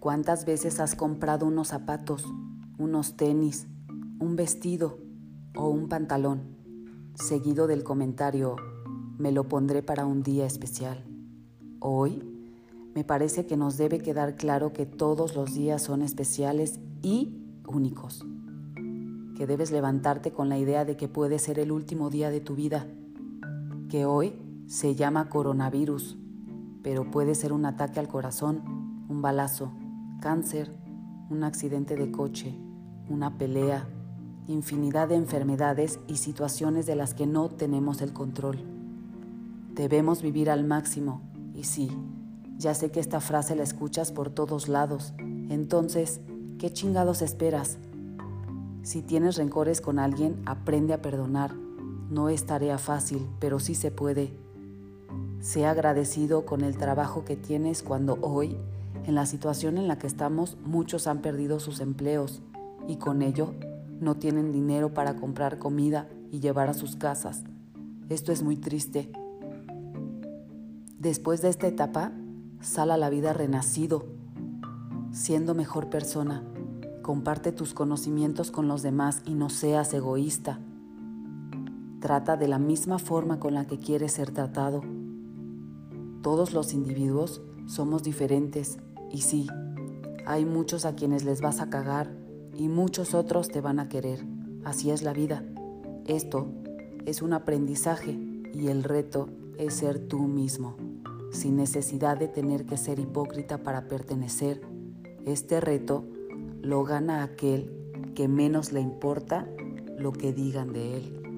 ¿Cuántas veces has comprado unos zapatos, unos tenis, un vestido o un pantalón, seguido del comentario, me lo pondré para un día especial? Hoy me parece que nos debe quedar claro que todos los días son especiales y únicos, que debes levantarte con la idea de que puede ser el último día de tu vida, que hoy se llama coronavirus, pero puede ser un ataque al corazón, un balazo, cáncer, un accidente de coche, una pelea, infinidad de enfermedades y situaciones de las que no tenemos el control. Debemos vivir al máximo y sí, ya sé que esta frase la escuchas por todos lados, entonces, ¿qué chingados esperas? Si tienes rencores con alguien, aprende a perdonar. No es tarea fácil, pero sí se puede. Sea agradecido con el trabajo que tienes cuando hoy en la situación en la que estamos, muchos han perdido sus empleos y con ello no tienen dinero para comprar comida y llevar a sus casas. Esto es muy triste. Después de esta etapa, sal a la vida renacido, siendo mejor persona. Comparte tus conocimientos con los demás y no seas egoísta. Trata de la misma forma con la que quieres ser tratado. Todos los individuos somos diferentes y sí, hay muchos a quienes les vas a cagar y muchos otros te van a querer. Así es la vida. Esto es un aprendizaje y el reto es ser tú mismo, sin necesidad de tener que ser hipócrita para pertenecer. Este reto lo gana aquel que menos le importa lo que digan de él.